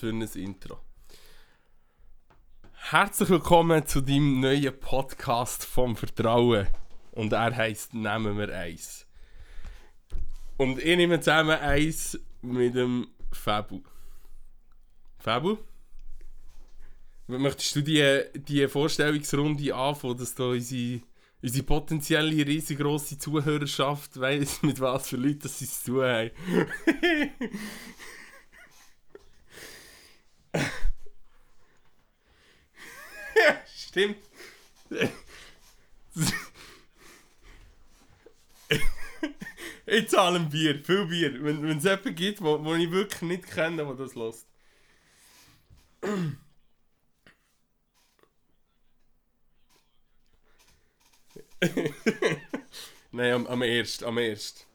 für ein Intro. Herzlich willkommen zu deinem neuen Podcast vom Vertrauen. Und er heisst Nehmen wir eins. Und ich nehme zusammen eins mit dem Fabu. Fabu? Möchtest du die, die Vorstellungsrunde anfangen, dass da unsere, unsere potenzielle riesengroße Zuhörerschaft weiss, mit was für Leuten sie es zu tun haben? Stimmt. ich zahle ein Bier, viel Bier. Wenn es jemanden gibt, wo, wo ich wirklich nicht kenne, der das lässt. Nein, am, am ersten, am ersten.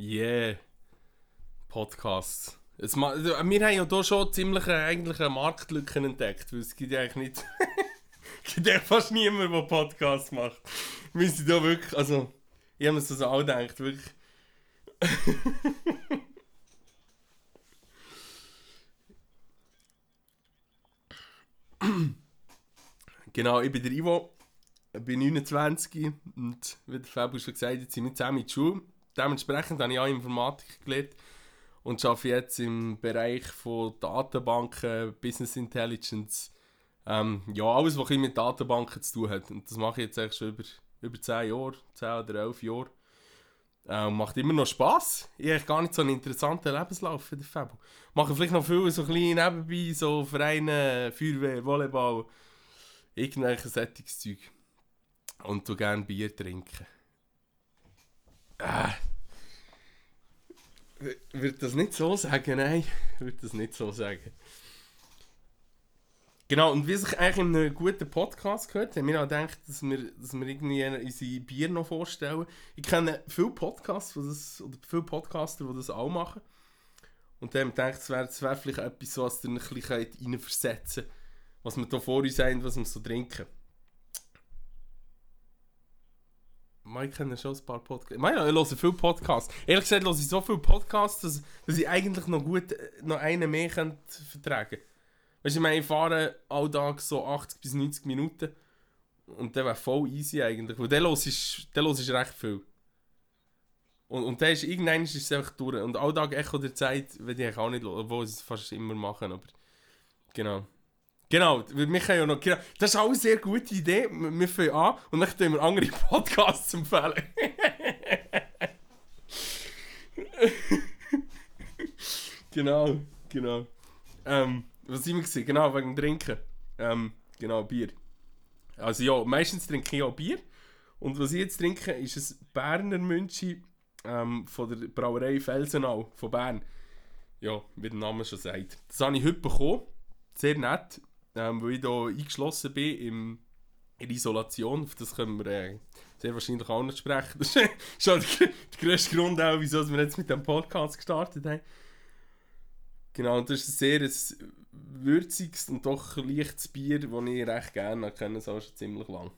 Yeah. Podcasts. Ma wir haben ja hier schon ziemlich eine, eigentlich eine Marktlücke entdeckt, weil es gibt ja eigentlich nicht... es gibt ja fast niemand, der Podcasts macht. Wir sind da wirklich... Also, ich habe mir das auch gedacht, wirklich... genau, ich bin der Ivo, ich bin 29 und wie der Fabio schon gesagt hat, sind wir zusammen in die Schule dementsprechend habe ich auch Informatik gelernt und arbeite jetzt im Bereich von Datenbanken, Business Intelligence. Ähm, ja, alles, was mit Datenbanken zu tun hat. Und das mache ich jetzt eigentlich schon über, über 10 Jahre, 10 oder 11 Jahre. Ähm, macht immer noch Spass. Ich habe gar nicht so einen interessanten Lebenslauf für den Fabio. Mache vielleicht noch viel so klein nebenbei, so Vereine, Feuerwehr, Volleyball, irgendwelches Sättigungszeug. Und du gerne Bier trinken. Ah. Würde das nicht so sagen, nein. Würde das nicht so sagen. Genau, und wie sich eigentlich in einem guten Podcast gehört, haben wir auch gedacht, dass wir, dass wir irgendwie unsere Bier noch vorstellen. Ich kenne viele Podcasts, die das, oder viele Podcaster, die das auch machen. Und dann habe ich gedacht, es wäre wär vielleicht etwas, was ihr ein bisschen reinversetzen könnt, was wir hier vor uns haben, was wir so trinken. Ich kenne schon ein paar Podcasts. Ich meine, ich höre viele Podcasts. Ehrlich gesagt höre ich so viele Podcasts, dass, dass ich eigentlich noch gut noch einen mehr könnte vertragen könnte. Weißt du, ich meine, ich fahre alltag so 80 bis 90 Minuten. Und der wäre voll easy eigentlich. Weil der los los ist recht viel. Und, und der ist, irgendwann ist es einfach durch. Und alltag Echo der Zeit, wenn ich auch nicht hören, obwohl sie es fast immer machen. Aber genau. Genau, wir können ja noch. Genau, das ist auch eine sehr gute Idee. Wir fangen an und dann können wir andere Podcasts empfehlen. genau, genau. Ähm, was wir gesehen? Genau, wegen Trinken. Ähm, genau, Bier. Also ja, meistens trinke ich auch Bier. Und was ich jetzt trinke, ist ein Berner Münchi ähm, von der Brauerei Felsenau von Bern. Ja, wie der Name schon sagt. Das habe ich heute bekommen. Sehr nett ähm, weil ich hier eingeschlossen bin im, in Isolation. Auf das können wir äh, sehr wahrscheinlich auch nicht sprechen. Das ist schon der, der grösste Grund, auch, wieso wir jetzt mit dem Podcast gestartet haben. Genau, und das ist ein sehr würziges und doch leichtes Bier, das ich recht gerne kenne, so schon ziemlich lang.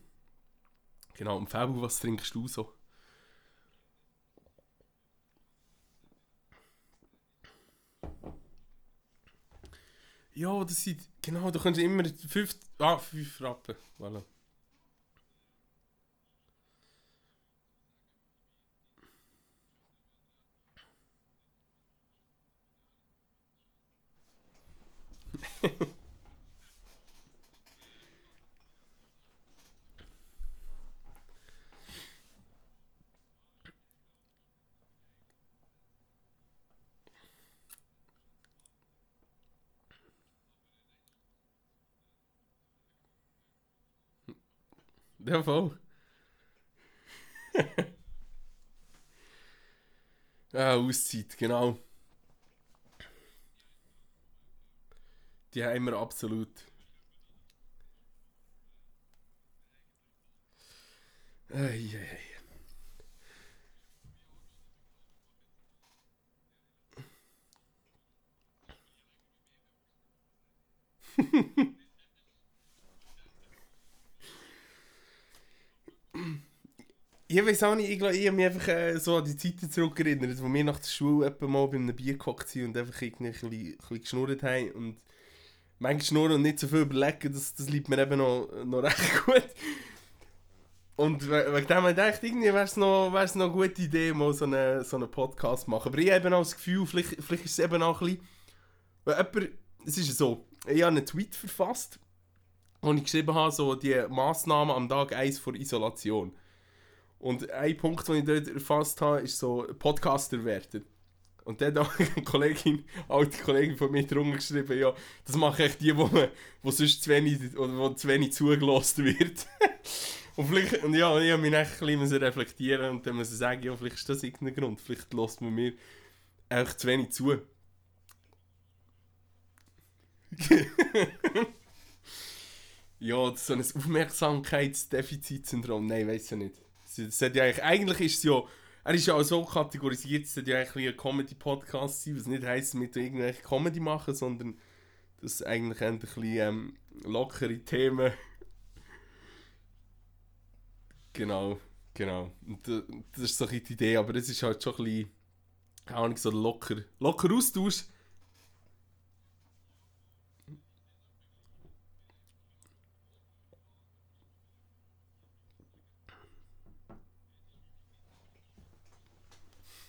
Genau, und Fabu, was trinkst du so? Ja, das sind. Genau, da kannst du immer 5. Ah, 5 Rappen. Voilà. Ja, voll. ah, Auszeit, genau. Die haben wir absolut. Ei, ei, ei. Ich weiß auch nicht, ich, glaub, ich habe mich einfach äh, so an die Zeiten zurückerinnert, wo wir nach der Schule etwa mal bei einem Bier gehockt sind und einfach irgendwie ein bisschen, ein bisschen geschnurrt haben. Und manchmal schnurren und nicht so viel überlegen, das, das liegt mir eben noch, noch recht gut. Und wegen dem habe ich gedacht, irgendwie wäre es noch, noch eine gute Idee, mal so einen so eine Podcast zu machen. Aber ich habe eben auch das Gefühl, vielleicht, vielleicht ist es eben auch ein bisschen... Weil jemand, es ist so, ich habe einen Tweet verfasst, wo ich geschrieben habe, so die Massnahmen am Tag 1 vor Isolation. Und ein Punkt, den ich dort erfasst habe, ist so Podcaster werden. Und dann hat eine Kollegin, alte Kollegin von mir drunter geschrieben, ja, das machen echt die, wo, man, wo sonst zu wenig, oder wo zu wenig zugelassen wird. und vielleicht, und ja, ich habe mich echt ein bisschen reflektieren und dann muss ich sagen, ja, vielleicht ist das irgendein Grund, vielleicht lässt man mir echt zu wenig zu. ja, so ein Aufmerksamkeitsdefizitsyndrom, nein, weiß ich nicht. Das hat ja eigentlich, eigentlich ist es ja, er ist ja auch so kategorisiert, es sollte ja eigentlich ein Comedy-Podcast sein, was nicht heisst, dass wir irgendwelche Comedy machen, sondern dass eigentlich ein bisschen ähm, lockere Themen. genau, genau. Und das ist so ein die Idee, aber es ist halt schon ein bisschen, keine Ahnung, so locker, locker Austausch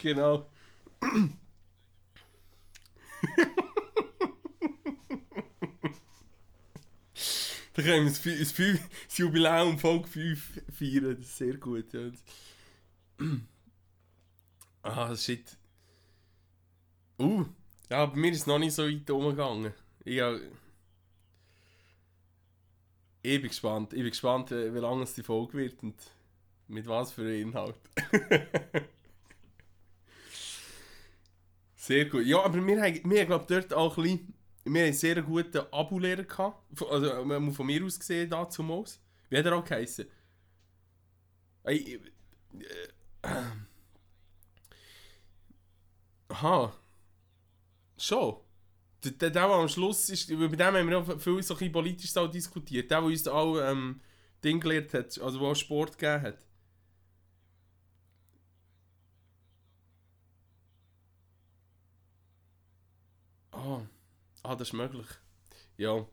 Genau. da können wir das, das Jubiläum Folge 5 feiern. Das ist sehr gut. Ja. ah, shit. Uh, ja, bei mir ist es noch nicht so weit umgegangen. Ich, ich bin gespannt. Ich bin gespannt, wie lange es die Folge wird und mit was für einem Inhalt. Sehr gut. Ja, aber wir haben, wir glaube dort auch ein bisschen, wir haben einen sehr guten Abo-Lehrer gehabt. Also von mir aus gesehen, dazu Maus. Wie hat er auch geheißen? Hey, äh, äh, aha. Schon. Der, der, der, der am Schluss ist, bei dem haben wir auch viel so ein politisch auch diskutiert. Der, der uns auch ähm, Ding gelehrt hat, also auch Sport gegeben hat. Ah, ah das ist möglich. Ja.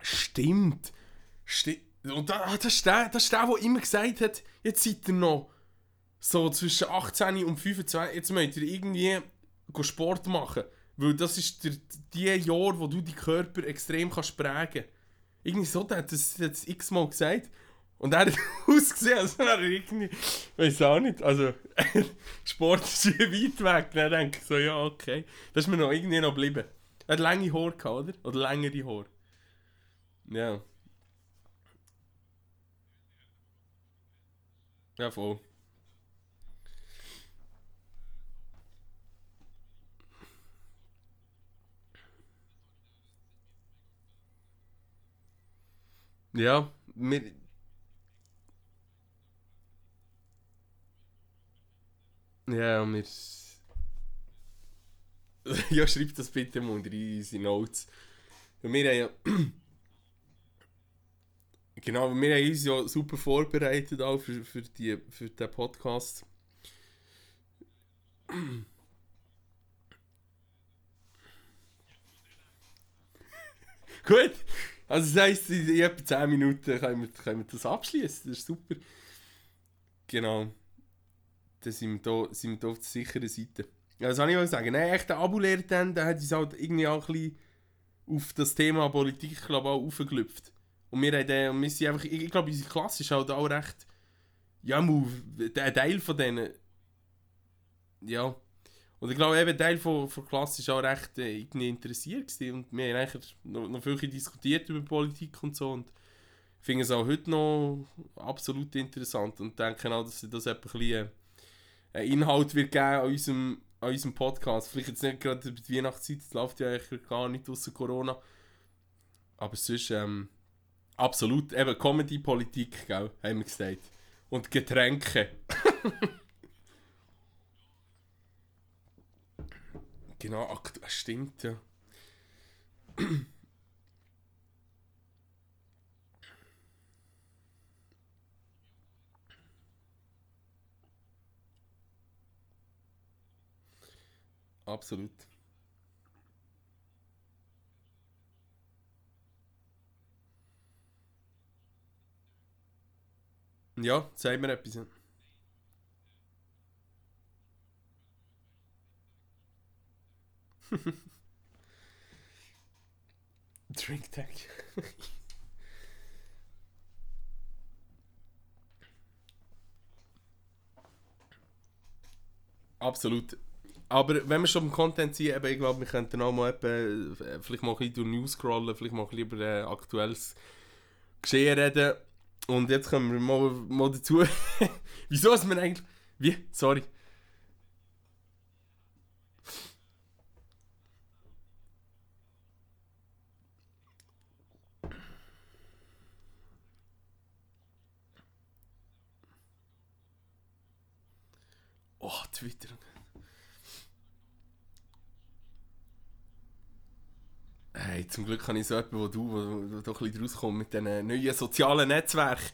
Stimmt. Stimmt. Und da, ah, das, ist der, das ist der, der immer gesagt hat, jetzt seid ihr noch so zwischen 18 und 25, jetzt müsst ihr irgendwie Sport machen. Weil das ist der, die Jahr, wo du deinen Körper extrem kannst prägen. Irgendwie so, der hat das, das x-mal gesagt. Und er hat ausgesehen, als er irgendwie, weiß auch nicht, also Sport ist weit weg. Dann denke ich so, ja, okay. Das ist mir noch irgendwie noch geblieben. Er hat lange Haare gehabt, oder? Oder längere Haare. Ja. Ja, voll. Ja, wir, Ja, wir. ja, schreib das bitte mal in unsere Notes. Wir haben ja. genau, wir haben uns ja super vorbereitet auch für, für, die, für den Podcast. Gut, also das heisst, in etwa 10 Minuten können wir, können wir das abschließen. Das ist super. Genau dann sind wir da, sind wir da auf der sicheren Seite. Ja, das wollte ich sagen. Nein, echt, der Abulehrer dann, der hat uns halt irgendwie auch ein bisschen auf das Thema Politik, glaube ich, auch aufgelüpft. Und wir, haben, und wir sind einfach, ich, ich glaube, unsere Klasse ist halt auch recht, ja, ein Teil von denen, ja. Und ich glaube, eben ein Teil von, von der Klasse war auch recht äh, irgendwie interessiert gewesen. und wir haben eigentlich noch, noch viel diskutiert über Politik und so und finde es auch heute noch absolut interessant und denke auch, dass das etwa ein bisschen äh, einen Inhalt wird geben an unserem, an unserem Podcast. Vielleicht jetzt nicht gerade über die Weihnachtszeit, das läuft ja eigentlich gar nicht außer Corona. Aber sonst, ähm, absolut, eben Comedy, Politik, gell, haben wir gesagt. Und Getränke. genau, stimmt, ja. Absolut. Ja, sag mir etwas. Drink Tag. Absolut. Aber wenn wir schon im Content sind, eben, ich glaube, wir könnten auch mal etwa, äh, vielleicht mal ein bisschen durch News scrollen, vielleicht mal ein bisschen über äh, aktuelles Geschehen reden. Und jetzt kommen wir mal, mal dazu. Wieso ist man eigentlich. Wie? Sorry. Oh, Twitter. Hey, zum Glück habe ich so jemanden, wo du, wo, wo doch ein bisschen rauskommt mit diesen neuen sozialen Netzwerken.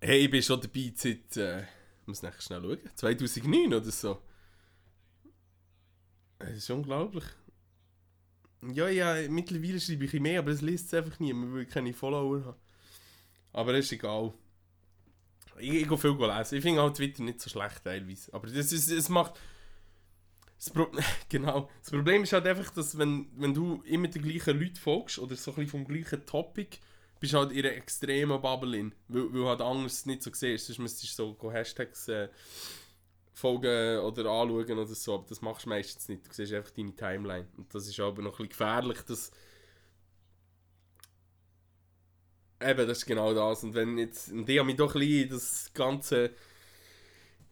Hey, ich bin schon dabei seit, äh, muss nachher schnell schauen, 2009 oder so. Das ist unglaublich. Ja, ja, mittlerweile schreibe ich mehr, aber es liest es einfach niemand, weil ich keine Follower habe. Aber das ist egal. Ich, ich gehe viel lesen. Ich finde auch Twitter nicht so schlecht teilweise. Aber das ist, es macht... Das Pro genau. Das Problem ist halt einfach, dass wenn, wenn du immer den gleichen Leuten folgst oder so ein bisschen vom gleichen Topic, bist du halt in einer extremen Bubble in. Weil, weil halt anders nicht so siehst. Sonst müsstest du so Hashtags äh, folgen oder anschauen oder so. Aber das machst du meistens nicht. Du siehst einfach deine Timeline. Und das ist aber noch ein bisschen gefährlich, dass... Eben, das ist genau das. Und wenn jetzt... Und ich habe mich doch ein bisschen das ganze...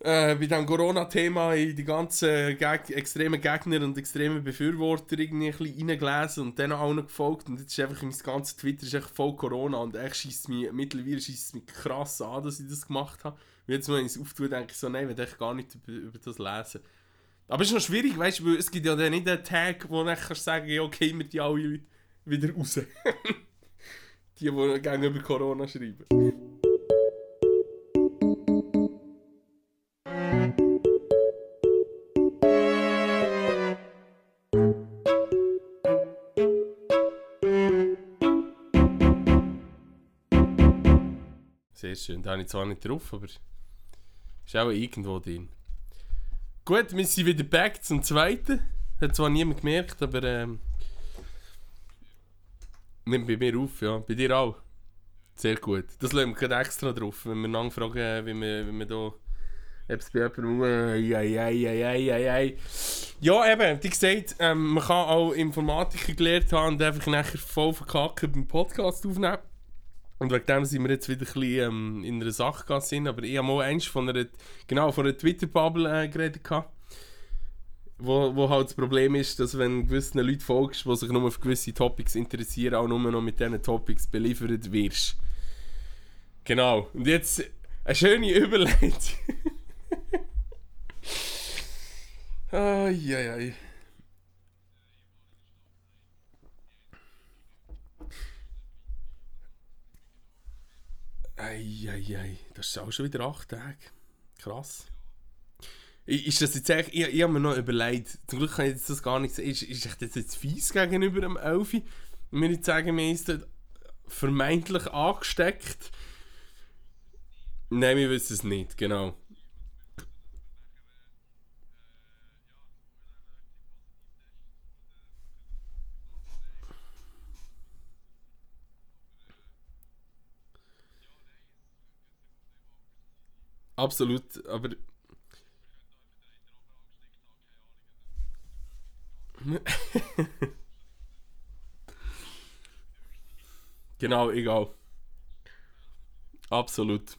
Äh, bei diesem Corona-Thema die ganzen Geg extremen Gegner und extremen Befürworter irgendwie ein bisschen reingelesen und dann auch noch gefolgt. Und jetzt ist einfach mein ganzes Twitter ist echt voll Corona und echt schießt mich, mittlerweile schießt es mich krass an, dass ich das gemacht habe. Und jetzt, wenn ich es auftue, denke ich so, nein, ich will gar nicht über, über das lesen. Aber es ist noch schwierig, weißt du, weil es gibt ja dann nicht einen Tag, wo dann kannst sagen, ja, okay, wir die alle wieder raus. die, die gerne über Corona schreiben. Sehr schön. Da habe ich zwar nicht drauf, aber ist auch irgendwo drin. Gut, wir sind wieder back zum zweiten. Hat zwar niemand gemerkt, aber ähm, nimmt bei mir auf, ja. Bei dir auch. Sehr gut. Das lassen wir gerade extra drauf, wenn wir nachfragen, wir, wie wir da. Ob es bei jemandem. Ei. Ja, eben, wie gesagt, ähm, man kann auch Informatiker gelernt haben und einfach nachher voll verkacken beim Podcast aufnehmen. Und wegen dem sind wir jetzt wieder ein bisschen ähm, in einer Sache sind, aber ich habe mal eins von einer, genau, einer Twitter-Bubble äh, geredet gehabt. Wo, wo halt das Problem ist, dass wenn gewissen Leuten folgst, die sich nur auf gewisse Topics interessieren, auch nur noch mit diesen Topics beliefert wirst. Genau. Und jetzt eine schöne Überleitung. Eieiei. Ai, ai. Eieiei, das ist auch schon wieder acht Tage. Krass. Ist das jetzt echt, ich, ich habe mir noch überlegt, zum Glück kann ich jetzt das gar nicht sagen, ist, ist das jetzt fies gegenüber dem Elfi? Mir nicht sagen, wir ist dort vermeintlich angesteckt. Nein, wir wissen es nicht, genau. Absolut, aber. genau, egal. Absolut.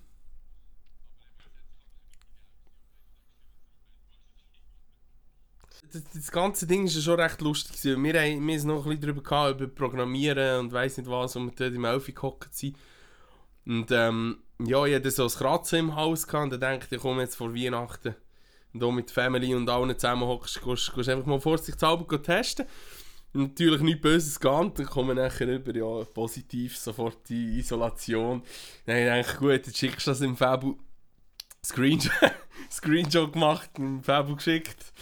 Das, das ganze Ding ist ja schon recht lustig. Wir haben, wir noch ein bisschen darüber gehabt, über Programmieren und weiss nicht was, wo wir dort im Elfi gehockt sind. Und ähm, ja, ich hatte so ein Kratzen im Haus gehabt und dann dachte ich, komme jetzt vor Weihnachten und auch mit Family und allen zusammen hockst, gehst, gehst einfach mal vorsichtshalber testen. Natürlich nichts Böses geahnt, dann kommen nachher über, ja, positiv, sofort die Isolation. Dann habe ich gut, jetzt schickst du das im Fabu Screenshot, Screenshot gemacht, im Fabu geschickt.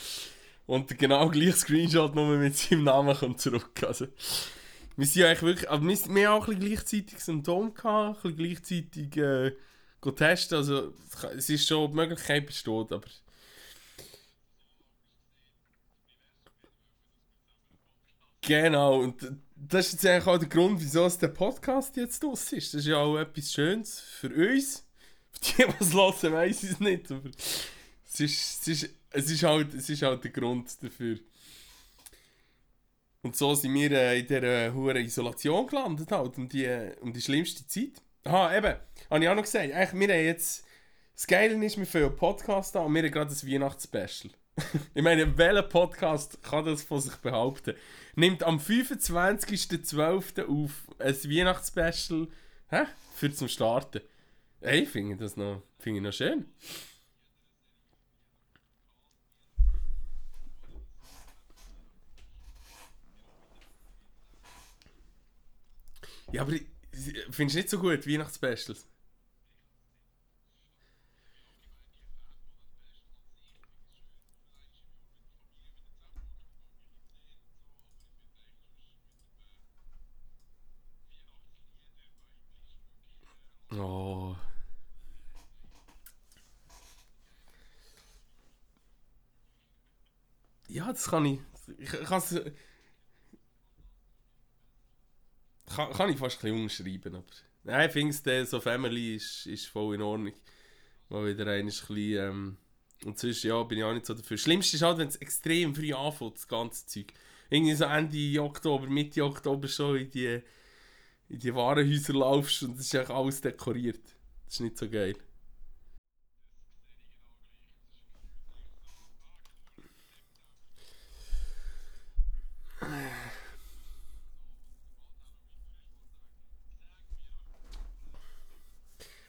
Und genau gleich Screenshot nur mit seinem Namen kommt zurück. Also, wir sind eigentlich wirklich, aber wir, haben auch ein bisschen gleichzeitig Symptome gehabt, ein gleichzeitig äh, testen, also es ist schon, die Möglichkeit besteht, aber... Genau, und das ist jetzt eigentlich auch der Grund, wieso der Podcast jetzt aus ist. Das ist ja auch etwas Schönes für uns. Für die, die es hören, weiss ich es nicht, aber es ist, es, ist, es, ist halt, es ist halt der Grund dafür. Und so sind wir äh, in dieser hohen Isolation gelandet, halt, um die, um die schlimmste Zeit. Aha, eben, habe ich auch noch gesagt, eigentlich, wir haben jetzt, das Geile ist, wir fangen Podcast an und wir haben gerade ein Weihnachtsspecial. ich meine, welcher Podcast kann das von sich behaupten? Nimmt am 25.12. auf ein Weihnachtsspecial hä? für zum Starten. Hey, finde ich das noch, finde ich noch schön. Ja, aber findest du nicht so gut, Weihnachtsspecials? Oh. Ja, das kann ich. Ich, kann es kann, kann ich fast ein bisschen umschreiben. Aber nein, ich finde so Family ist, ist voll in Ordnung. Mal wieder ein bisschen, ähm, und sonst, ja, bin ich auch nicht so dafür. Schlimmste ist halt, wenn es extrem früh anfängt, das ganze Zeug. Irgendwie so Ende Oktober, Mitte Oktober schon in die, in die Warenhäuser laufst und es ist eigentlich alles dekoriert. Das ist nicht so geil.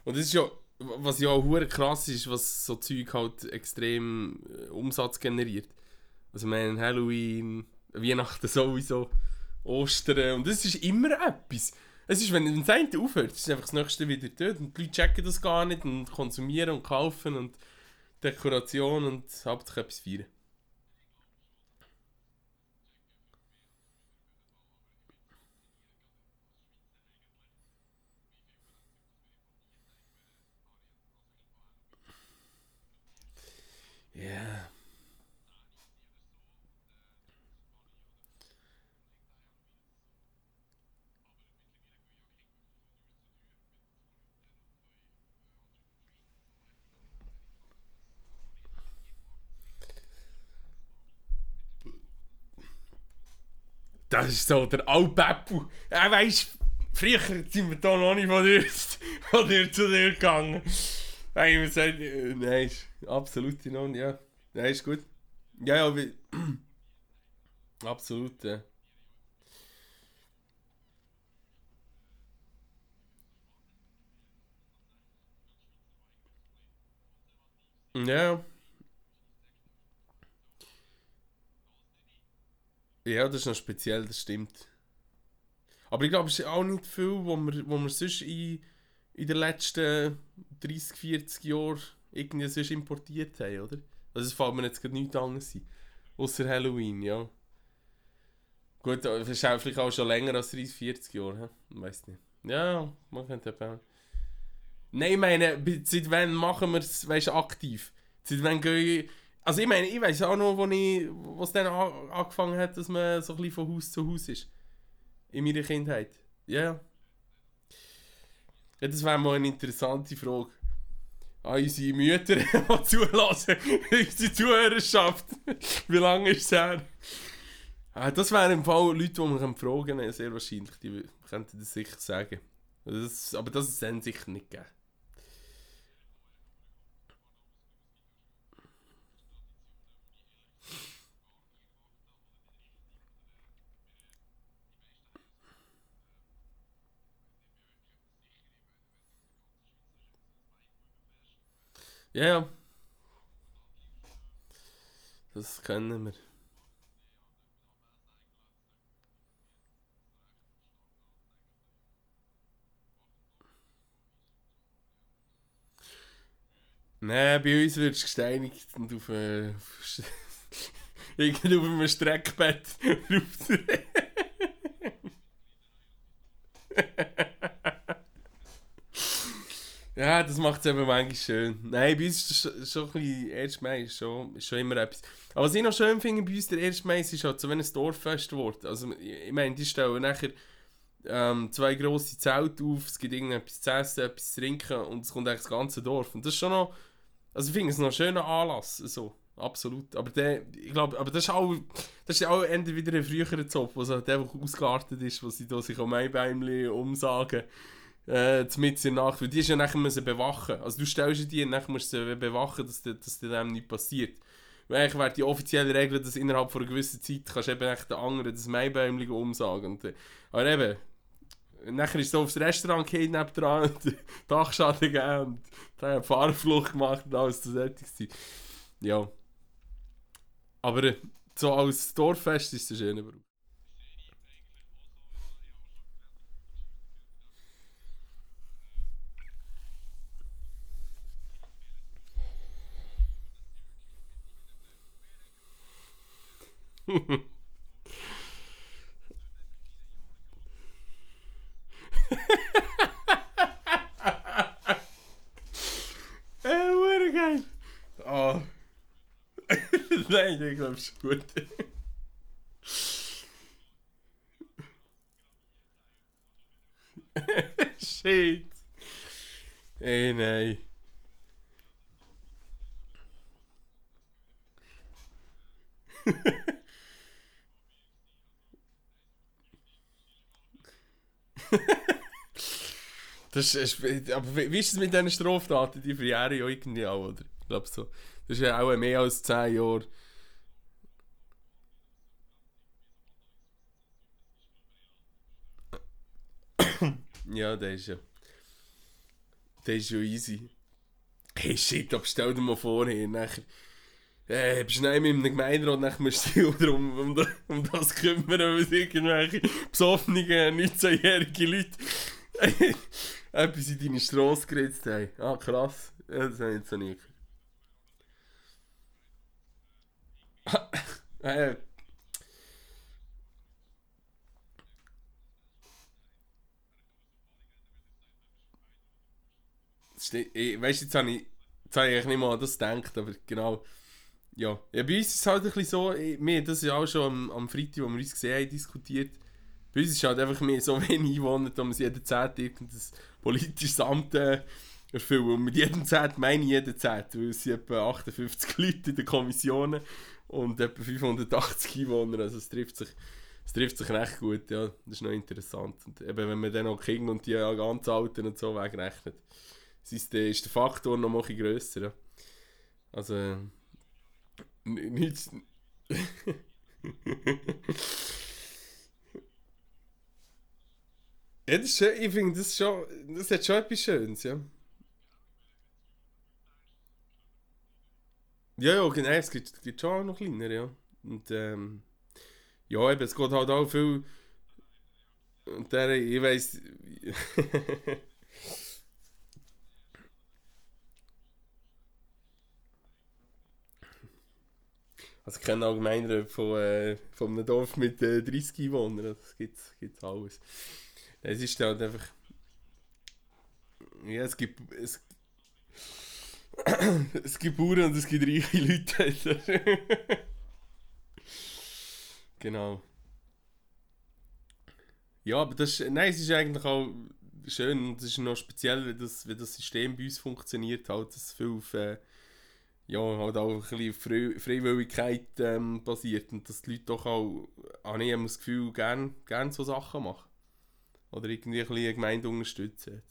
Und das ist ja, was ja auch krass ist, was so Zeug halt extrem äh, Umsatz generiert. Also meine, Halloween, Weihnachten sowieso, Ostern und das ist immer etwas. Es ist, wenn das eine aufhört, ist einfach das nächste wieder dort und die Leute checken das gar nicht und konsumieren und kaufen und Dekoration und hauptsächlich etwas feiern. Ja. Das ist so der Albeppu. Ja, weißt früher sind wir da noch nicht von dir, von dir zu dir gegangen. Nein, ich gesagt, äh, nein, ist absolut in Ordnung, ja. Nein, ist gut. Ja, ja, wie, absolut, ja. Ja, ja, das ist noch speziell, das stimmt. Aber ich glaube, es ist auch nicht viel, wo wir, wo wir sonst in, in den letzten 30, 40 Jahren irgendwie sonst importiert haben, oder? Also es fällt mir jetzt gerade nichts anderes ein. Außer Halloween, ja. Gut, das ist auch vielleicht auch schon länger als 30, 40 Jahre, he? weiß nicht. Ja, man könnte eben... Nein, ich meine, seit wann machen wir es, weißt aktiv? Seit wann gehen... Also ich meine, ich weiß auch noch, wo ich, wo es dann angefangen hat, dass man so ein bisschen von Haus zu Haus ist. In meiner Kindheit. Ja, ja. Ja, das wäre mal eine interessante Frage. an unsere Mütter, die zulassen, unsere Zuhörerschaft. Wie lange ist es her? Ah, das wären im Fall Leute, die man fragen können, sehr wahrscheinlich. Die könnten das sicher sagen. Das, aber das ist dann sicher nicht gegeben. Ja, ja. Das kennen wir. Nein, bei uns wirst du gesteinigt und auf, äh, auf, auf einem Streckbett Ja, das macht es eben manchmal schön. Nein, bei uns ist es schon, ein bisschen, 1. Mai ist schon, ist schon immer etwas. Aber was ich noch schön finde bei uns, der 1. Mai ist halt so, wenn ein Dorffest wird. Also, ich meine, die stellen nachher ähm, zwei grosse Zelte auf, es gibt irgendetwas zu essen, etwas zu trinken und es kommt eigentlich das ganze Dorf. Und das ist schon noch, also ich finde es noch ein schöner Anlass, so, absolut. Aber der, ich glaube, aber das ist auch, das ist auch entweder wieder ein früherer Zopf, wo es halt ausgeartet ist, wo sie sich um Maibeimli umsagen äh, mit in der Nacht, weil die ist ja nachher müssen bewachen. Also du stellst die und nachher musst du sie bewachen, dass, dass dir dem nicht passiert. Weil eigentlich wäre die offizielle Regel, dass innerhalb von einer gewissen Zeit kannst eben den anderen das Maibäumchen umsagen. Und, äh, aber eben, nachher ist so aufs Restaurant gegangen, nebendran und Dachschaden gegeben und dann eine Fahrflucht gemacht und alles zu fertig Ja. Aber äh, so als Dorffest ist es ein schöner Beruf. Geil. Oh. Nein, ich glaube, es. Shit. Ey, nein. das ist, aber wie ist es mit diesen Straftaten? Die verjähren ja irgendwie auch, oder? Ich glaube so. Das ist ja auch mehr als 10 Jahre. ja, der ist ja. Der ist ja easy. Hey shit, aber stell dir mal vor, hey, nachher äh, bist du nicht mit einem Gemeinderat, dann musst du dich um, um, um das kümmern, weil irgendwelche besoffenen 19-jährige Leute etwas in deine Straße geritzt haben. Ah, krass. Ja, das habe ich jetzt noch nie gehört. äh, Weißt du, jetzt habe ich, jetzt habe ich nicht mal an das gedacht, aber genau. Ja. ja, bei uns ist es halt ein bisschen so, wir das ist auch schon am, am Freitag, wo wir uns gesehen haben, diskutiert. Bei uns ist halt einfach mehr so wenig Einwohner, da muss jeder Zeit irgendein politisches Amt äh, erfüllen. Und mit jedem Zeit meine ich jeden Zeit, weil es sind etwa 58 Leute in den Kommissionen und etwa 580 Einwohner, also es trifft sich es trifft sich recht gut, ja, das ist noch interessant. Und eben, wenn man dann auch Kinder und die ganz Alten und so wegrechnet, ist der, ist der Faktor noch ein bisschen grösser, ja. Also, nichts. ja, das ist ich finde, das, schon, das hat schon etwas Schönes, ja. Ja, ja, genau, es gibt, gibt schon auch noch kleiner, ja. Und ähm, ja, eben, es geht halt auch viel. Und der, ich weiß. Also ich kenne allgemein von, äh, von einem Dorf mit äh, 30 Einwohnern, das gibt es alles. Es ist halt einfach... Ja, es gibt... Es, es gibt Bauern und es gibt reiche Leute. genau. Ja, aber das ist, nein, es ist eigentlich auch schön und es ist noch speziell, wie das, wie das System bei uns funktioniert, halt, dass viel auf, äh, ja, halt auch ein bisschen auf Frei Freiwilligkeit ähm, basiert und dass die Leute doch auch, habe ich das Gefühl, gerne gern so Sachen machen. Oder irgendwie ein eine Gemeinde unterstützen.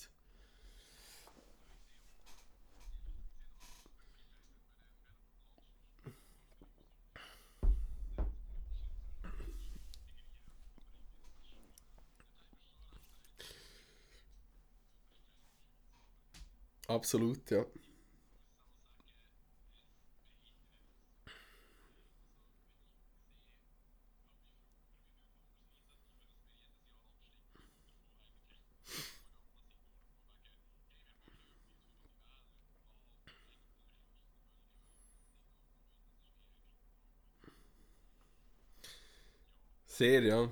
Absolut, ja. Sehr,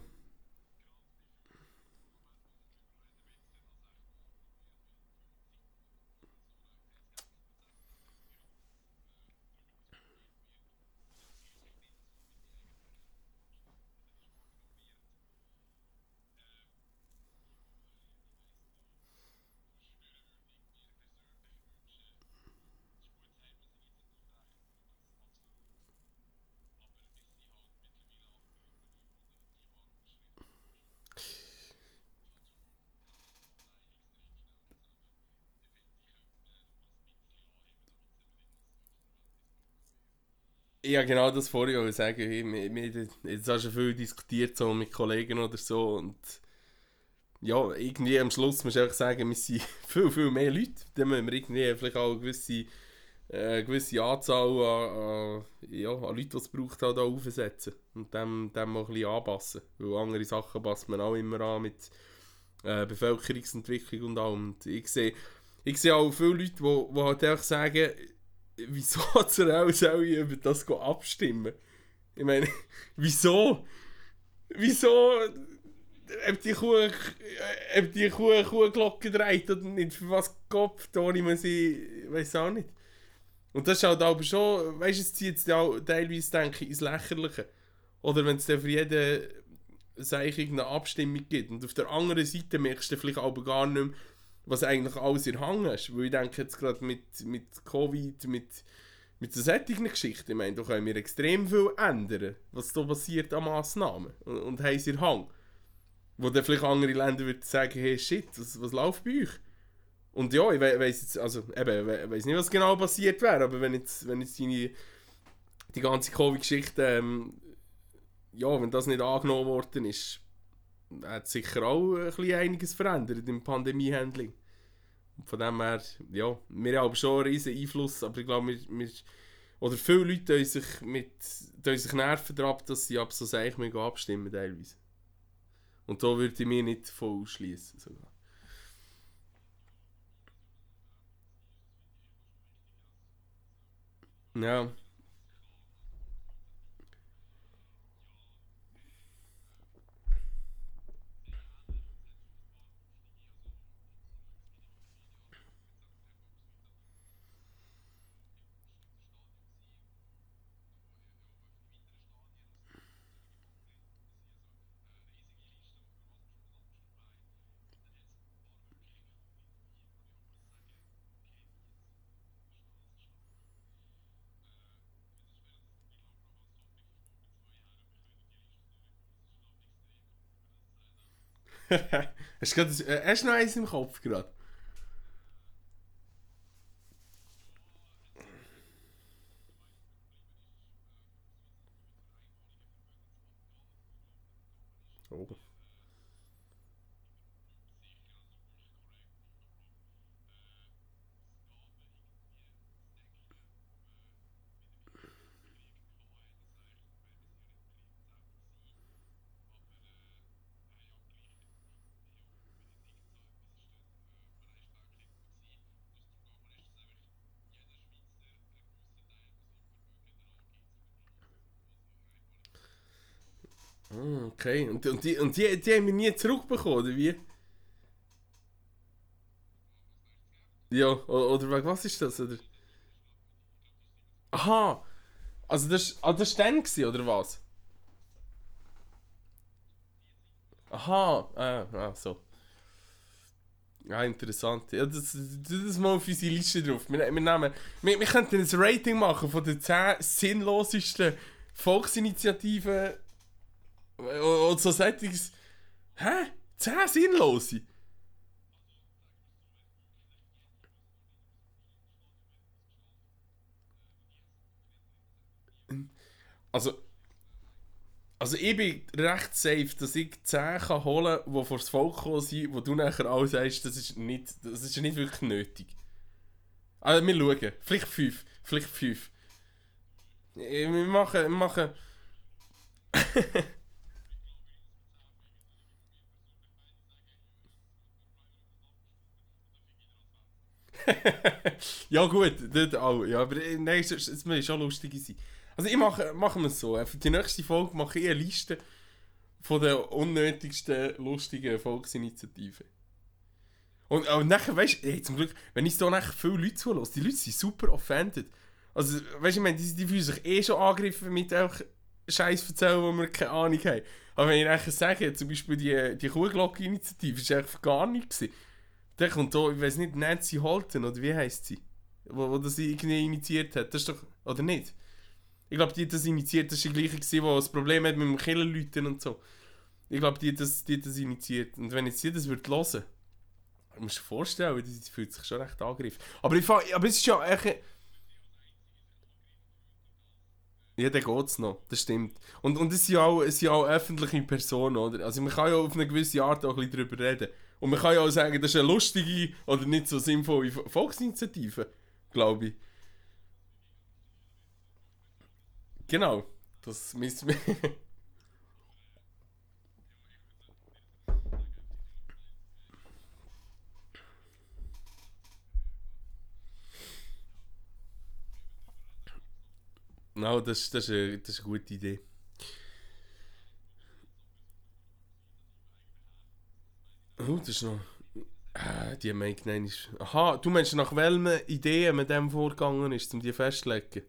ja. Genau das vorher ich sagen. Wir, jetzt hast du viel diskutiert so mit Kollegen oder so und ja, irgendwie am Schluss muss ich einfach sagen, wir sind viel, viel mehr Leute. Dann müssen wir irgendwie vielleicht auch eine gewisse, äh, gewisse Anzahl an, an, ja, an Leuten, die es braucht, halt auch aufsetzen und dem, dem mal ein bisschen anpassen. Weil andere Sachen passt man auch immer an mit äh, Bevölkerungsentwicklung und allem. Und ich sehe, ich sehe auch viele Leute, die, die halt einfach sagen, wieso zur Hölle soll ich über das abstimmen? Ich meine, wieso? Wieso ob die Kuh, ob die Kuh, Kuhglocke dreht oder nicht, für was Kopf, da man sie, weiß auch nicht. Und das ist halt aber schon, weißt du, es zieht es teilweise, denke ich, ins Lächerliche. Oder wenn es dann für jeden Seichung eine Abstimmung gibt. Und auf der anderen Seite merkst du vielleicht aber gar nicht mehr, was eigentlich alles in Hang ist. Weil ich denke jetzt gerade mit, mit Covid, mit, mit so solchen Geschichten, ich meine, da können wir extrem viel ändern, was da passiert an Massnahmen. Und, und haben sie in Hang. Wo dann vielleicht andere Länder würden sagen, hey shit, was, was läuft bei euch? Und ja, ich we weiß jetzt, also eben, ich weiß nicht, was genau passiert wäre, aber wenn jetzt, wenn jetzt die, die ganze Covid-Geschichte, ähm, ja, wenn das nicht angenommen worden ist, hat sicher auch ein einiges verändert im Pandemie-Handling. Von dem her, ja, wir haben schon einen riesen Einfluss, aber ich glaube, wir, wir oder viele Leute sich mit sich nerven daran, dass sie ab so Sachen abstimmen teilweise. Und da würde ich mir nicht voll ausschließen sogar. Ja. hast, du grad, äh, hast noch eins im Kopf gerade? Oh. Ah, okay. Und, und, die, und die, die haben wir nie zurückbekommen, oder wie? Ja, oder, oder was ist das? Oder? Aha! Also das, ah, das war dann, gewesen, oder was? Aha, ah, ah, so. Ja, interessant. Ja, das, das ist mal auf unsere Liste drauf. Wir, wir, nehmen, wir, wir könnten ein Rating machen von den 10 sinnlosesten Volksinitiativen und so solches. Hä? 10 sinnlose? Also, also ich bin recht safe, dass ich 10 kann holen kann, die vor das Volk kommen sind, wo du nachher auch sagst, das ist nicht, das ist nicht wirklich nötig. Also wir schauen. Vielleicht 5. Vielleicht 5. Wir machen... Wir machen ja gut, das auch. Ja, aber äh, nein, es, es, schon lustig sein. Also ich mache, machen es so. Für die nächste Folge mache ich eine Liste von den unnötigsten lustigen Volksinitiativen. Und, und nachher, weißt du, zum Glück, wenn ich so nachher viele Leute zulasse, die Leute sind super offended. Also, weißt du, ich meine, die, die fühlen sich eh schon angegriffen mit einfach Scheiß erzählen, wo wir keine Ahnung haben. Aber wenn ich nachher sage, zum Beispiel die, die Kuhglocke-Initiative, das war einfach gar nichts. Dann kommt da, ich weiß nicht, Nancy Holten, oder wie heisst sie? Wo, wo das irgendwie initiiert hat. Das ist doch, oder nicht? Ich glaube, die hat das initiiert, das war die gleiche, die das Problem hat mit dem Killerleuten und so. Ich glaube, die, hat das, die hat das initiiert. Und wenn jetzt sie das würde hören, musst du dir vorstellen, die fühlt sich schon recht angegriffen. Aber, ich, aber es ist ja echt... Ja, dann geht es noch, das stimmt. Und, und es sind auch, es sind auch öffentliche Personen, oder? Also man kann ja auf eine gewisse Art auch ein bisschen darüber reden. Und man kann ja auch sagen, das ist eine lustige oder nicht so sinnvolle Volksinitiative, glaube ich. Genau, das müssen wir. No, das, das, das ist eine gute Idee. Oh, das ist noch. Ah, die Make nein ist. Aha, du meinst nach welchen Ideen mit dem vorgegangen ist, um die festzulegen?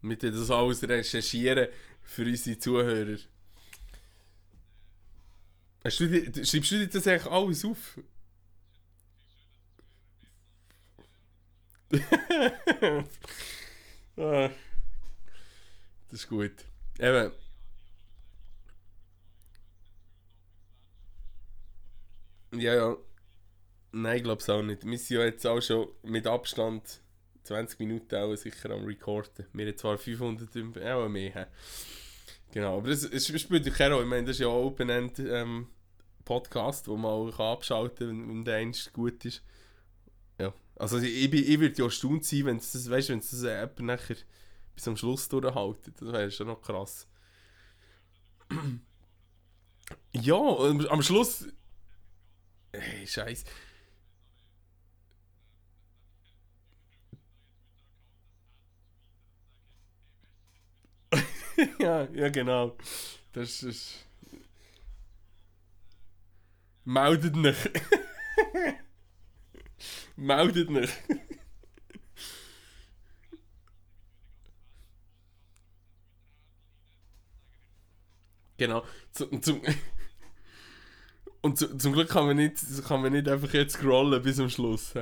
Mit das alles recherchieren für unsere Zuhörer. Hast du die, schreibst du dir das eigentlich alles auf? ah, das ist gut. Eben. Ja, ja. Nein, ich glaube es auch nicht. Wir sind ja jetzt auch schon mit Abstand 20 Minuten auch sicher am Recorden. Wir haben zwar 500, auch mehr. Genau, aber es, es spielt keine Rolle. Ich meine, das ist ja ein Open-End ähm, wo man auch abschalten kann, wenn der eins gut ist. Ja, also ich, ich, ich würde ja erstaunt sein, wenn es das, weißt, wenn es das App nachher bis am Schluss durchhalten. Das wäre schon noch krass. ja, am Schluss Hey, Scheiße. ja, ja, genau. Das ist. Meldet mich. Meldet mich. genau. Zum, zum und zu, zum Glück kann man, nicht, kann man nicht einfach jetzt scrollen bis zum Schluss.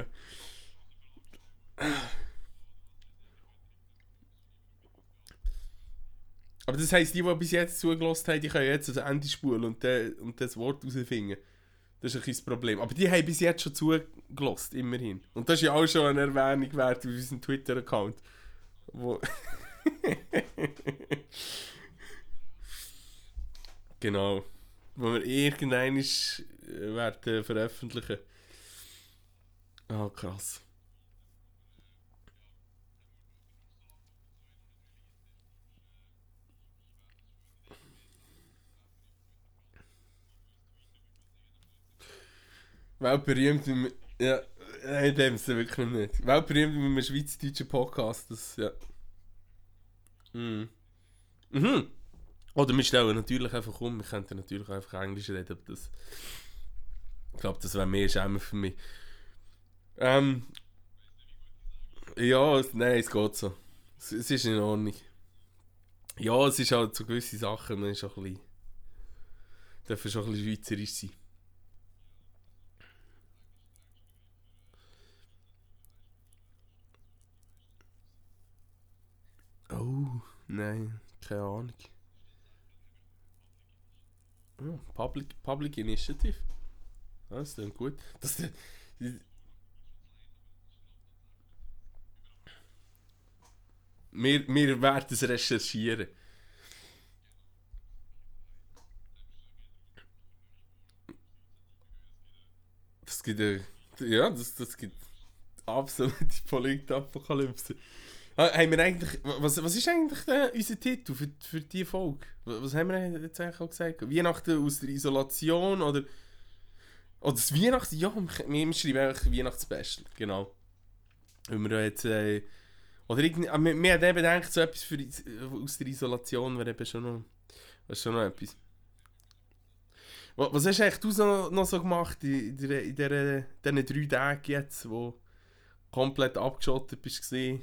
Aber das heisst, die, die bis jetzt zugelassen haben, die können jetzt das Ende spulen und, de, und das Wort rausfinden. Das ist ein das Problem. Aber die haben bis jetzt schon zugelassen, immerhin. Und das ist ja auch schon eine Erwähnung wert auf unserem Twitter-Account. Wo. genau wo wir irgendwann ist, äh, werden veröffentlichen. Ah, oh, krass. Weltberühmt mit ja, nein, dem ist wirklich nicht. Weltberühmt mit einem schweizerdeutschen Podcast, das, ja. Mhm. Mhm. Oder wir stellen natürlich einfach um, wir könnten natürlich einfach Englisch reden, aber das... Ich glaube, das wäre mehr Schämen für mich. Ähm... Ja, nein, es geht so. Es, es ist in Ordnung. Ja, es ist halt so gewisse Sachen, man ist auch ein bisschen... Dürfen schon ein bisschen schweizerisch sein. Oh, nein, keine Ahnung. Oh, Public, Public Initiative. Ja, Das klingt gut. Das, wir, wir werden es recherchieren. Das gibt ja, das, das gibt absolute Politapokalypse. Ah, haben wir eigentlich, was, was ist eigentlich der, unser Titel für, für diese Folge? Was haben wir jetzt eigentlich auch gesagt? Weihnachten aus der Isolation oder, oder das Weihnachten, ja, wir schreiben eigentlich Weihnachtsspecial, genau. Weil wir jetzt, äh, oder irgendwie, ah, wir, wir haben eben gedacht, so etwas für, aus der Isolation wäre eben schon noch, schon noch etwas. Wa- Was hast eigentlich du so, noch so gemacht in, in, der- in der- diesen drei Tagen jetzt, wo komplett abgeschottet bist gesehen?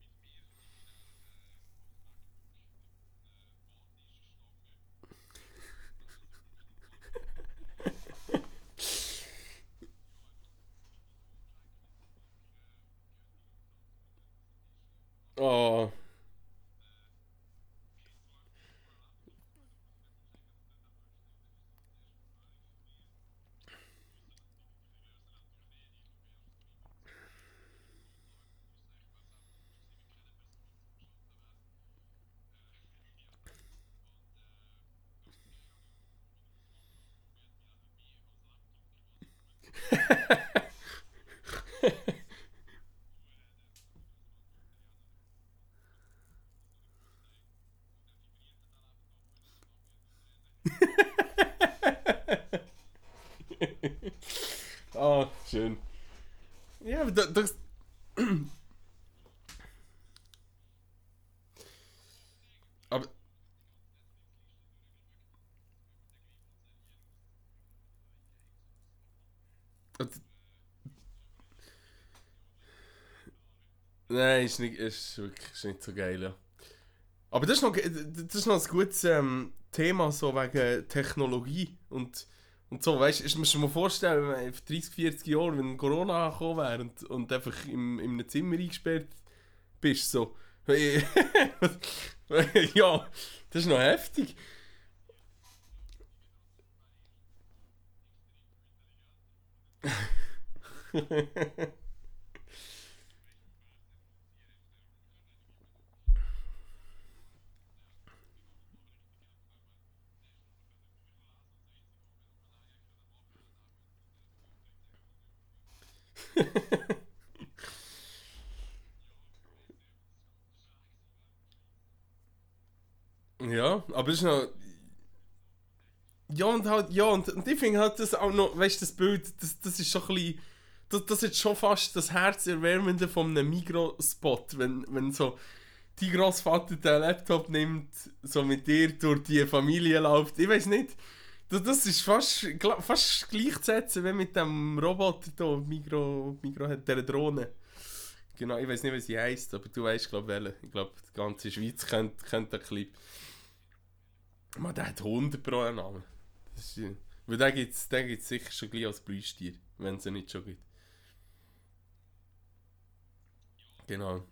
oh, schön. Ja, aber da- das. aber. Also- Nein, ist, nicht, ist wirklich ist nicht so geil, ja. Aber das ist noch, das ist noch ein gutes ähm, Thema, so wegen Technologie und, und so, weißt du, ich muss mir vorstellen, wenn man vor 30, 40 Jahren, wenn Corona gekommen wäre und, und einfach im, in einem Zimmer eingesperrt bist, so. ja, das ist noch heftig. ja, aber ist noch. Ja, und halt, ja, und, und ich finde halt das auch noch, weißt du, das Bild, das, das ist schon ein bisschen. Das, das ist schon fast das Herzerwärmende von einem Mikrospot, wenn, wenn so dein Großvater den Laptop nimmt, so mit dir durch die Familie läuft. Ich weiß nicht. Das, ist fast, fast gleichzusetzen wie mit dem Roboter hier, Migro, Migro hat der Drohne. Genau, ich weiß nicht, wie sie heisst, aber du weißt, glaube ich, welche. Ich glaube, die ganze Schweiz kennt, kennt den Clip. Man, der hat 100 pro einen Namen. Das ist, weil den gibt es den gibt's sicher schon gleich als Plüschtier, wenn es ihn nicht schon gibt. Genau.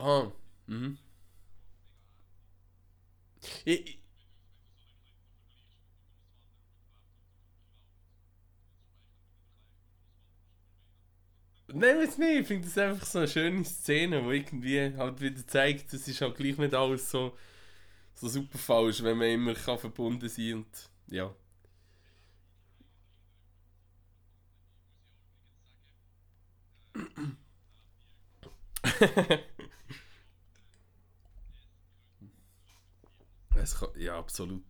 Ah, mhm. Ich, Nein, weiß nicht. Ich finde das einfach so eine schöne Szene, wo irgendwie halt wieder zeigt, es ist halt gleich nicht alles so, so super falsch, wenn man immer kann verbunden sein und ja. es kann, ja, absolut.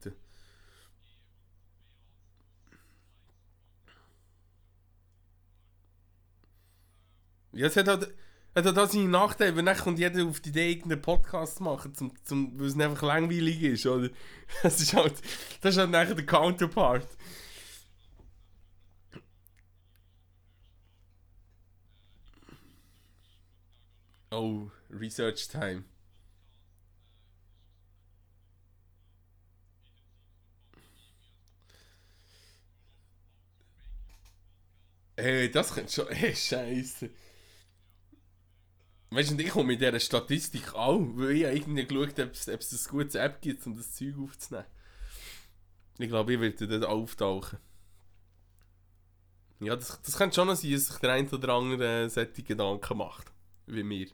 Ja, es hat halt, hat halt auch seine Nachteile, weil dann kommt jeder auf die Idee, irgendeinen Podcast zu machen, zum, zum, weil es einfach langweilig ist, oder? Das ist halt, das ist halt nachher der Counterpart. Oh, Research Time. Hey, das könnte schon. Hey, Scheiße. Weißt du, ich komme mit dieser Statistik auch, weil ich irgendwie geschaut habe, ob es, ob es ein gutes App gibt, um das Zeug aufzunehmen. Ich glaube, ich werde dort auftauchen. Ja, das, das könnte schon sein, dass sich der ein oder andere solche Gedanken macht. Wie mir.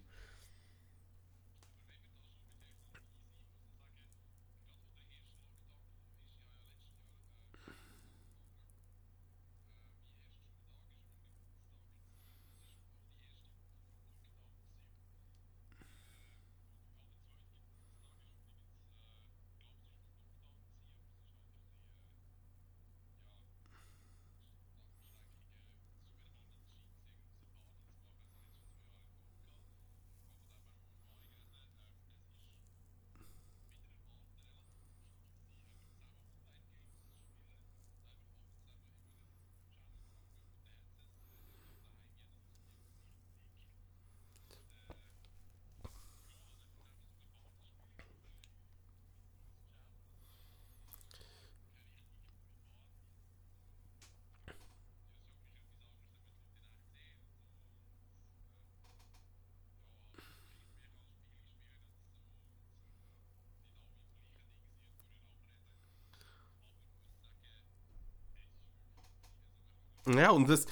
Ja, und das.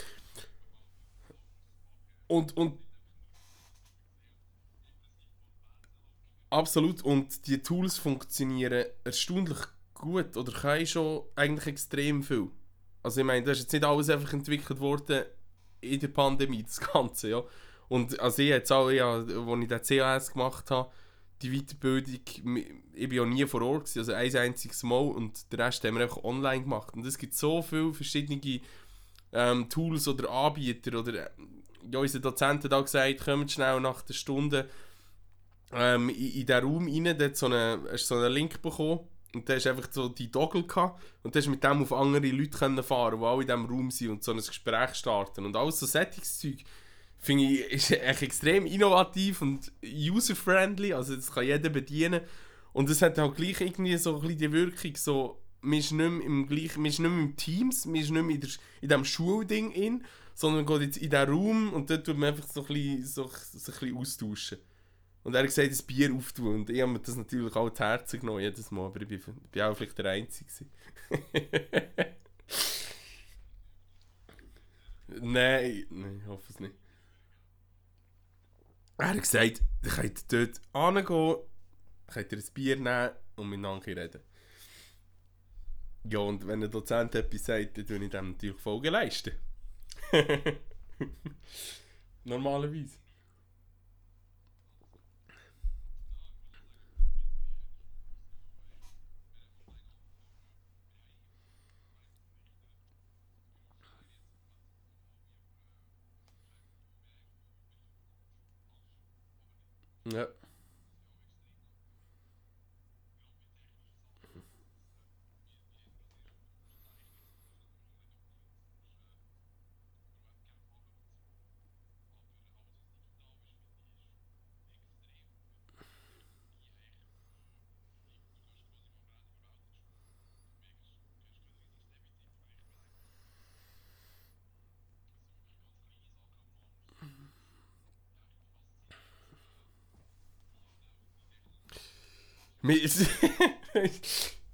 Und, und absolut. Und die Tools funktionieren erstaunlich gut oder können schon eigentlich extrem viel. Also ich meine, das ist jetzt nicht alles einfach entwickelt worden in der Pandemie, das Ganze, ja. Und also ich jetzt auch, ja, als ich den CAS gemacht habe, die Weiterbildung, ich bin ja nie vor Ort gewesen, also ein einziges Mal und den Rest haben wir einfach online gemacht. Und es gibt so viele verschiedene ähm, Tools oder Anbieter oder äh, ja, unser Dozent hat gesagt, kommt schnell nach der Stunde ähm, in, in diesen Raum rein, da so eine, hast so einen Link bekommen und da hast einfach so die Doggle gehabt und hast mit dem auf andere Leute können fahren, die auch in diesem Raum sind und so ein Gespräch starten und alles so Settungszeug finde ich ist echt extrem innovativ und user-friendly, also das kann jeder bedienen und es hat auch gleich irgendwie so ein bisschen die Wirkung, so man ist nicht mehr im gleichen, man ist nicht mehr im Teams, man ist nicht mehr in, der, in diesem Schulding in, sondern man geht jetzt in diesen Raum und dort tut man einfach so ein bisschen, so, so ein bisschen austauschen. Und er hat gesagt, das Bier auftun. Und ich habe mir das natürlich auch zu Herzen genommen, jedes Mal. Aber ich bin, bin auch vielleicht der Einzige. nein, nein, ich hoffe es nicht. Er hat gesagt, ihr könnt dort hingehen, könnt ihr ein Bier nehmen und miteinander reden. Ja, und wenn ein Dozent etwas sagt, dann tue ich dem natürlich Folge leisten. Normalerweise. Ja.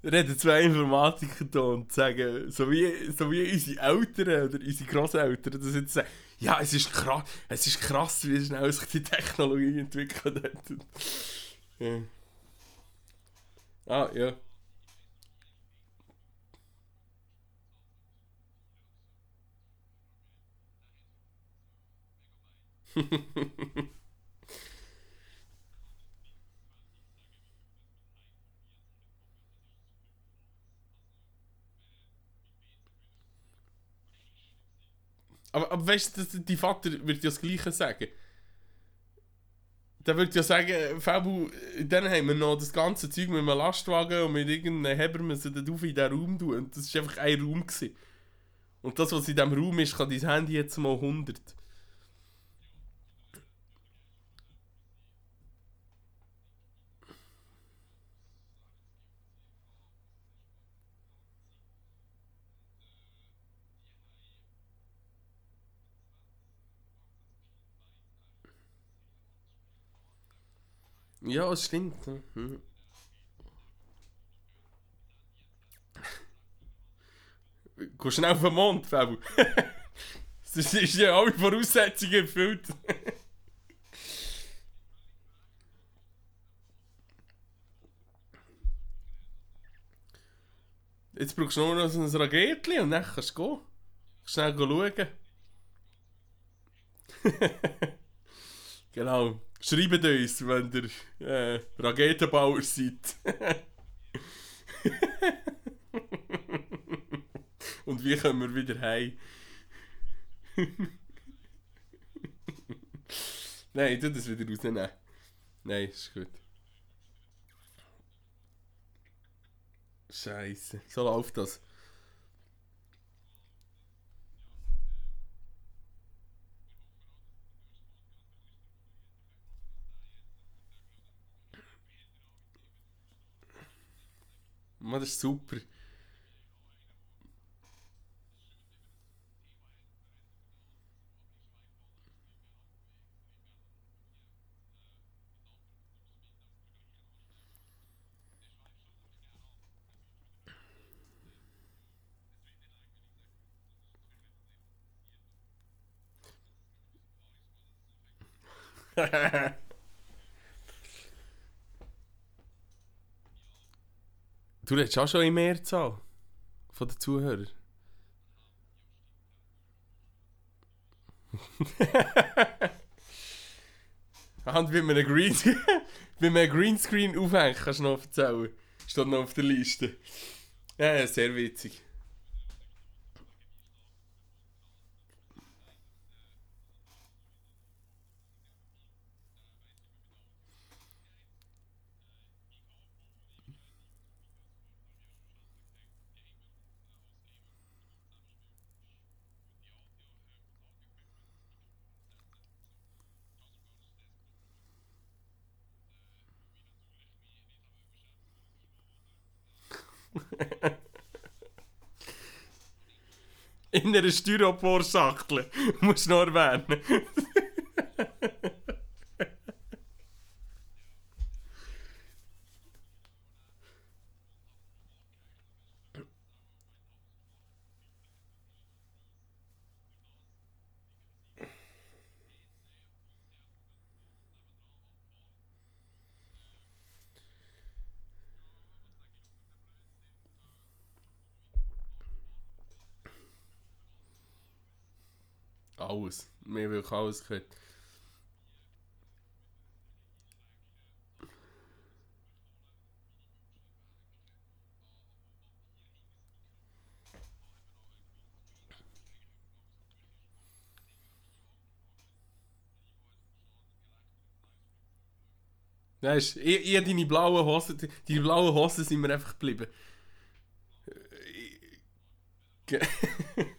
Wir reden zwei Informatiker da und sagen, so wie, so wie unsere Eltern oder unsere Großeltern, das jetzt sagen, ja, es ist krass, es ist krass, wie schnell sich die Technologie entwickelt hat. ja. Ah, ja. aber, aber weißt du, die Vater wird ja das Gleiche sagen. Der würde ja sagen, Fabu, dann haben wir noch das ganze Zeug mit einem Lastwagen und mit irgendeinem Heber müssen dann auf in diesen Raum tun. Und das war einfach ein Raum. Gewesen. Und das, was in diesem Raum ist, kann dein Handy jetzt mal 100. Ja, es stimmt. Hm. Geh schnell auf den Mond, Fabu. Es ist ja alle Voraussetzungen erfüllt. Jetzt brauchst du nur noch ein Raketli und dann kannst du gehen. Schnell schauen. genau. Schreibt uns, wenn ihr äh, Raketenbauer seid. Und wie kommen wir wieder heim? Nein, tu das wieder rausnehmen. Nein, ist gut. Scheiße, so läuft das. Mann, das super. du redest auch schon in Mehrzahl von den Zuhörern. Und wie man einen Greenscreen aufhängt, kannst du noch erzählen. Steht noch auf der Liste. Ja, sehr witzig. In einer Styropor-Schachtel. Musst du noch erwähnen. Alles. Mehr wirklich alles gehört. Weißt du, ich, ich deine blauen Hosen, deine blauen Hosen sind mir einfach geblieben.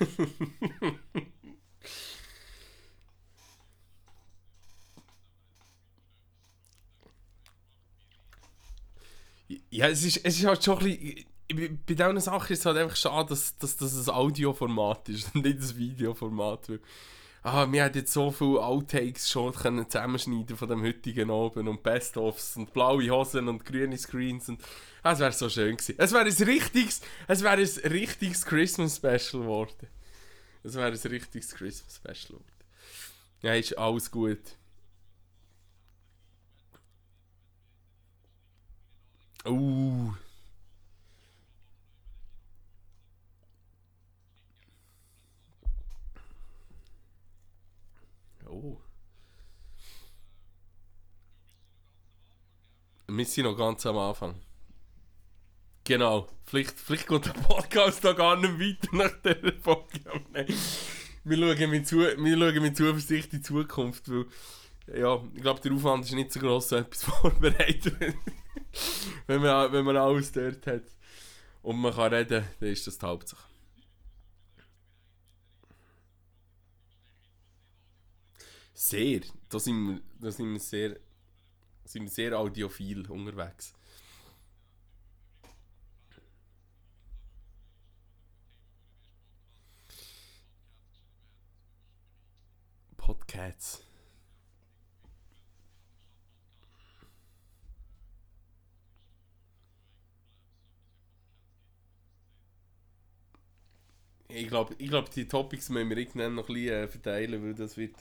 Ja, es ist, es ist halt schon ein bisschen. bei diesen Sachen ist es halt einfach schade, dass, dass das ein Audioformat ist und nicht ein Videoformat. Weil, ah, wir hätten jetzt so viele Outtakes schon können zusammenschneiden von dem heutigen Abend und Best-ofs und blaue Hosen und grüne Screens und es wäre so schön gewesen. Es wäre ein richtiges, es wäre ein richtiges Christmas Special geworden. Es wäre ein richtiges Christmas Special geworden. Ja, ist alles gut. Uh. Oh. Wir sind noch ganz am Anfang. Genau. Vielleicht, vielleicht geht der Podcast da gar nicht weiter nach dieser Folge. Nein. Wir schauen mit, Zuversicht in die Zukunft, weil ja, ich glaube, der Aufwand ist nicht so groß, so etwas vorbereiten, wenn man, wenn man alles dort hat und man kann reden, dann ist das die Hauptsache. Sehr. Da sind wir, da sind wir sehr, sind wir sehr audiophil unterwegs. Podcasts. Ich glaube, ich glaub, die Topics müssen wir irgendwann noch ein bisschen äh, verteilen, weil das wird.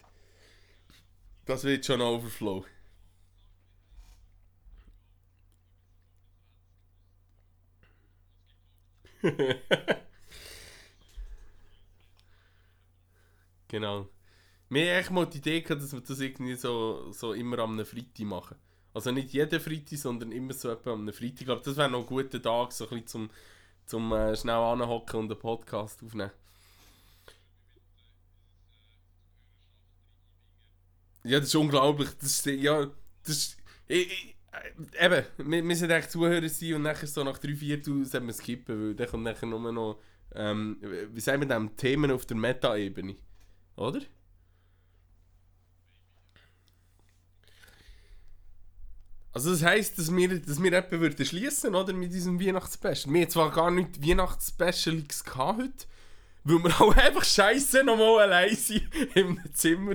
Das wird schon Overflow. genau. Haben echt mal die Idee gehabt, dass wir das irgendwie so, so immer am Freitag machen. Also nicht jeden Freitag, sondern immer so etwa am Freitag. Ich glaube, das wäre noch ein guter Tag, so ein bisschen zum, zum äh, schnell anhocken und einen Podcast aufnehmen. Ja, das ist unglaublich. Das ja, das ist, ich, ich, äh, eben, wir, wir sind echt Zuhörer sein und nachher so nach drei, vier sollten wir skippen, weil dann kommt nachher nur noch, ähm, wie sagen wir dem, Themen auf der Meta-Ebene. Oder? Also das heisst, dass wir, dass wir etwa würden schließen oder mit diesem Weihnachtsspecial. Wir haben zwar gar nicht Weihnachtsspecials heute, weil wir auch einfach scheiße nochmal allein sind in einem Zimmer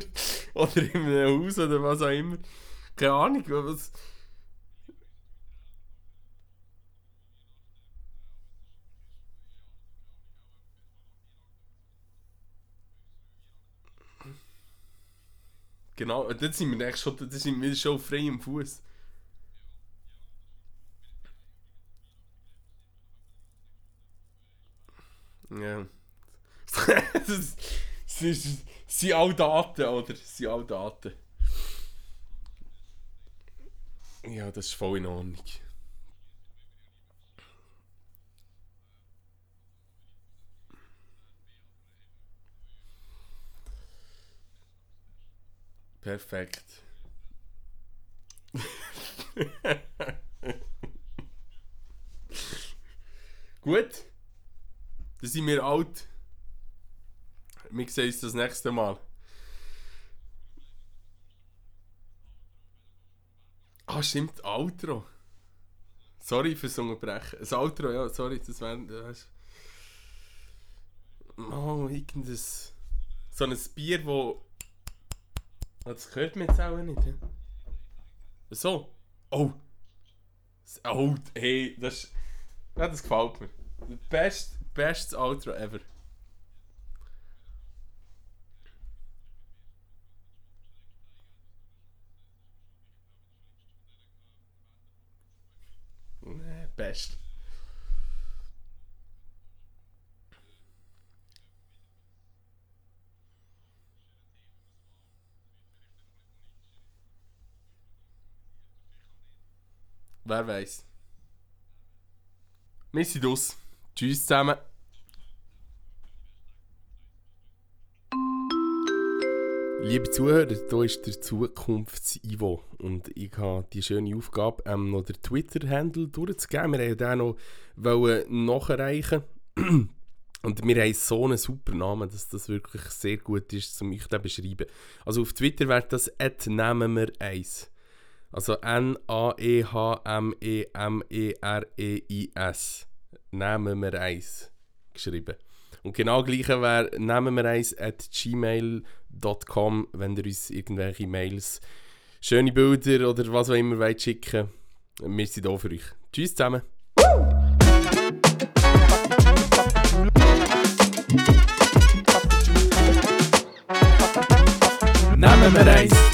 oder einem Haus oder was auch immer. Keine Ahnung, was... Genau, dort sind wir eigentlich schon, dort sind wir schon auf freiem Fuß. Ja. das, sind auch Daten, oder? Das sind auch Daten. Ja, das ist voll in Ordnung. Perfekt. Gut. Dann sind wir alt. Wir sehen uns das nächste Mal. Ah, stimmt, Outro. Sorry fürs Unterbrechen. Das Outro, ja, sorry, das wäre. Oh, irgendein. So ein Bier, wo. Das hört man jetzt auch nicht. So. Oh. Oh, hey, das. Ja, das gefällt mir. Best, bestes Outro ever. Best. Wer weiß. Wir sind aus. Tschüss zusammen. Liebe Zuhörer, hier ist der Zukunfts-Ivo und ich habe die schöne Aufgabe, ähm, noch den Twitter-Handle durchzugeben. Wir wollten den noch nachreichen und wir haben so einen super Namen, dass das wirklich sehr gut ist, um euch zu beschreiben. Also auf Twitter wäre das «nehmen wir eins». Also N-A-E-H-M-E-M-E-R-E-I-S. nehmen wir eins geschrieben. Und genau gleiche wäre nehmen wir eins at gmail.com, gmail.com, wenn ihr uns irgendwelche Mails, schöne Bilder oder was auch immer wollt schicken. Wir sind da für euch. Tschüss zusammen. Nehmen wir eins.